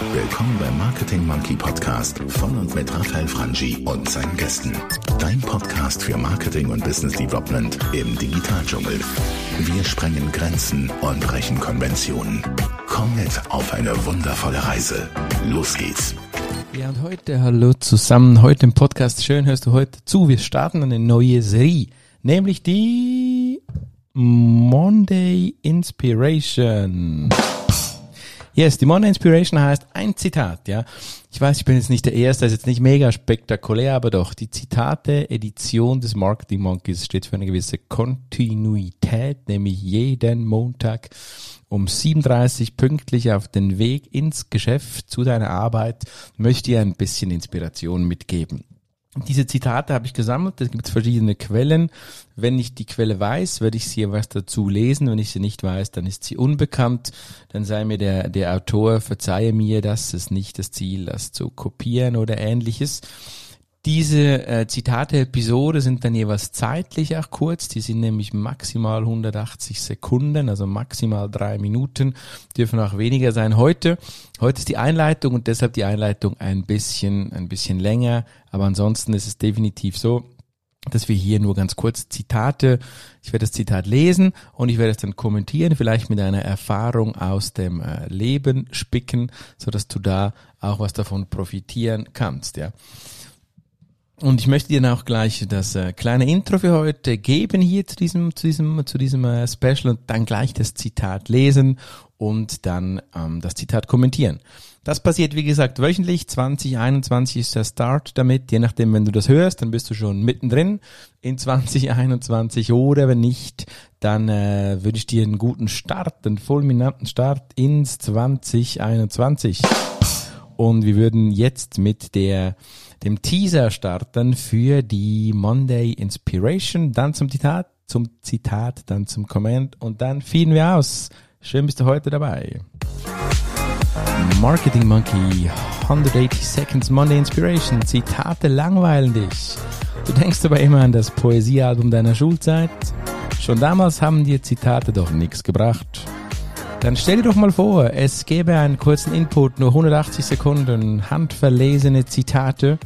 Willkommen beim Marketing Monkey Podcast von und mit Raphael Frangi und seinen Gästen. Dein Podcast für Marketing und Business Development im Digitaldschungel. Wir sprengen Grenzen und brechen Konventionen. Komm mit auf eine wundervolle Reise. Los geht's. Ja, und heute, hallo zusammen, heute im Podcast, schön hörst du heute zu, wir starten eine neue Serie, nämlich die Monday Inspiration. Yes, die Monday Inspiration heißt ein Zitat, ja. Ich weiß, ich bin jetzt nicht der Erste, ist jetzt nicht mega spektakulär, aber doch, die Zitate-Edition des Marketing Monkeys steht für eine gewisse Kontinuität, nämlich jeden Montag um 37 pünktlich auf den Weg ins Geschäft zu deiner Arbeit möchte ich ein bisschen Inspiration mitgeben. Diese Zitate habe ich gesammelt, es gibt verschiedene Quellen. Wenn ich die Quelle weiß, werde ich sie was dazu lesen. Wenn ich sie nicht weiß, dann ist sie unbekannt. Dann sei mir der, der Autor, verzeihe mir, das ist nicht das Ziel, das zu kopieren oder ähnliches. Diese äh, Zitate-Episode sind dann jeweils zeitlich auch kurz. Die sind nämlich maximal 180 Sekunden, also maximal drei Minuten. Dürfen auch weniger sein. Heute, heute ist die Einleitung und deshalb die Einleitung ein bisschen, ein bisschen länger. Aber ansonsten ist es definitiv so, dass wir hier nur ganz kurz Zitate, ich werde das Zitat lesen und ich werde es dann kommentieren, vielleicht mit einer Erfahrung aus dem äh, Leben spicken, so dass du da auch was davon profitieren kannst, ja. Und ich möchte dir auch gleich das äh, kleine Intro für heute geben hier zu diesem, zu diesem, zu diesem äh, Special und dann gleich das Zitat lesen und dann ähm, das Zitat kommentieren. Das passiert, wie gesagt, wöchentlich. 2021 ist der Start damit. Je nachdem, wenn du das hörst, dann bist du schon mittendrin in 2021 oder wenn nicht, dann äh, würde ich dir einen guten Start, einen fulminanten Start ins 2021. Und wir würden jetzt mit der dem Teaser starten für die Monday Inspiration, dann zum Zitat, zum Zitat, dann zum Comment und dann fielen wir aus. Schön bist du heute dabei. Marketing Monkey 180 Seconds Monday Inspiration. Zitate langweilen dich. Du denkst aber immer an das Poesiealbum deiner Schulzeit. Schon damals haben dir Zitate doch nichts gebracht. Dann stell dir doch mal vor, es gäbe einen kurzen Input, nur 180 Sekunden, handverlesene Zitate,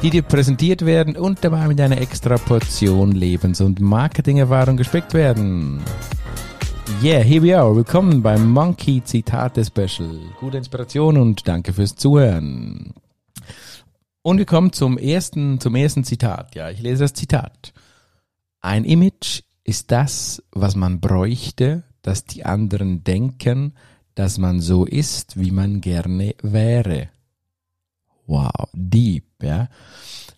die dir präsentiert werden und dabei mit einer extra Portion Lebens- und Marketingerfahrung gespickt werden. Yeah, here we are. Willkommen beim Monkey Zitate Special. Gute Inspiration und danke fürs Zuhören. Und wir kommen zum ersten, zum ersten Zitat. Ja, ich lese das Zitat. Ein Image ist das, was man bräuchte, dass die anderen denken, dass man so ist, wie man gerne wäre. Wow, deep, ja.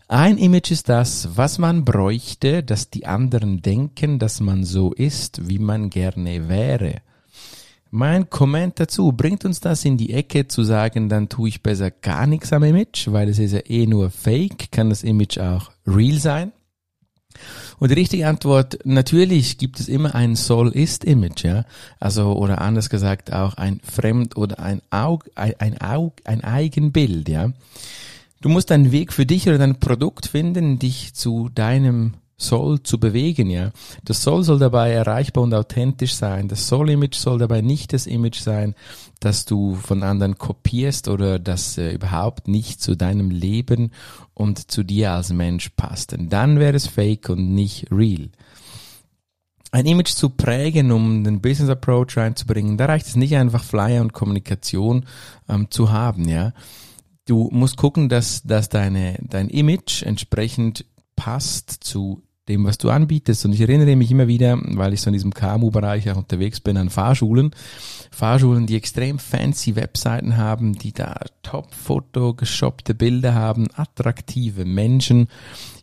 Ein Image ist das, was man bräuchte, dass die anderen denken, dass man so ist, wie man gerne wäre. Mein Comment dazu bringt uns das in die Ecke zu sagen, dann tue ich besser gar nichts am Image, weil es ist ja eh nur Fake, kann das Image auch real sein. Und die richtige Antwort, natürlich gibt es immer ein Soll-Ist-Image, ja. Also, oder anders gesagt auch ein Fremd- oder ein Aug, ein, ein Aug, ein Eigenbild, ja. Du musst einen Weg für dich oder dein Produkt finden, dich zu deinem soll zu bewegen, ja. Das Soll soll dabei erreichbar und authentisch sein. Das Soll-Image soll dabei nicht das Image sein, das du von anderen kopierst oder das äh, überhaupt nicht zu deinem Leben und zu dir als Mensch passt. Denn dann wäre es fake und nicht real. Ein Image zu prägen, um den Business Approach reinzubringen, da reicht es nicht einfach Flyer und Kommunikation ähm, zu haben, ja. Du musst gucken, dass, dass deine, dein Image entsprechend passt zu dem, was du anbietest. Und ich erinnere mich immer wieder, weil ich so in diesem KMU-Bereich auch unterwegs bin, an Fahrschulen. Fahrschulen, die extrem fancy Webseiten haben, die da top-foto geshoppte Bilder haben, attraktive Menschen.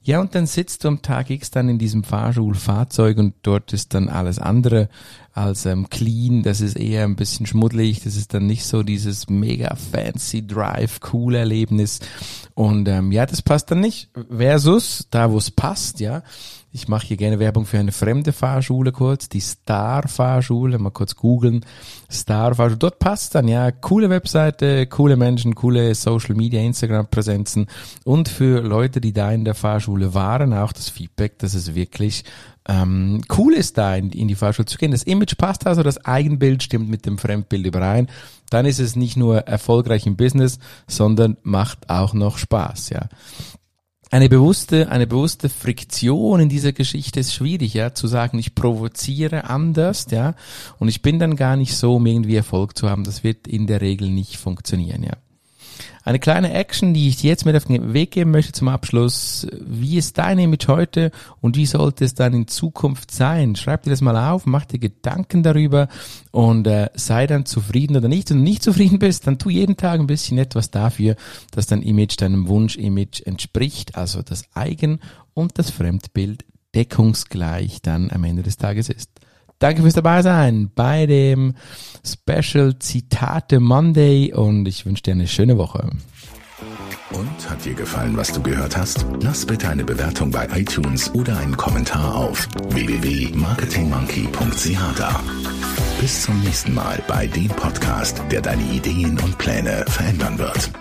Ja, und dann sitzt du am Tag X dann in diesem Fahrschulfahrzeug und dort ist dann alles andere als ähm, clean. Das ist eher ein bisschen schmuddelig. Das ist dann nicht so dieses mega fancy Drive, cool Erlebnis. Und ähm, ja, das passt dann nicht. Versus da, wo es passt, ja. Ich mache hier gerne Werbung für eine fremde Fahrschule kurz, die Star Fahrschule, mal kurz googeln. Star Fahrschule, dort passt dann, ja, coole Webseite, coole Menschen, coole Social Media, Instagram Präsenzen und für Leute, die da in der Fahrschule waren, auch das Feedback, dass es wirklich ähm, cool ist, da in, in die Fahrschule zu gehen. Das Image passt also, das Eigenbild stimmt mit dem Fremdbild überein. Dann ist es nicht nur erfolgreich im Business, sondern macht auch noch Spaß, ja eine bewusste, eine bewusste Friktion in dieser Geschichte ist schwierig, ja, zu sagen, ich provoziere anders, ja, und ich bin dann gar nicht so, um irgendwie Erfolg zu haben. Das wird in der Regel nicht funktionieren, ja. Eine kleine Action, die ich dir jetzt mit auf den Weg geben möchte zum Abschluss. Wie ist dein Image heute und wie sollte es dann in Zukunft sein? Schreib dir das mal auf, mach dir Gedanken darüber und äh, sei dann zufrieden oder nicht. Wenn du nicht zufrieden bist, dann tu jeden Tag ein bisschen etwas dafür, dass dein Image deinem Wunsch-Image entspricht, also das Eigen- und das Fremdbild deckungsgleich dann am Ende des Tages ist. Danke fürs dabei sein bei dem Special Zitate Monday und ich wünsche dir eine schöne Woche. Und hat dir gefallen, was du gehört hast? Lass bitte eine Bewertung bei iTunes oder einen Kommentar auf www.marketingmonkey.ch da. Bis zum nächsten Mal bei dem Podcast, der deine Ideen und Pläne verändern wird.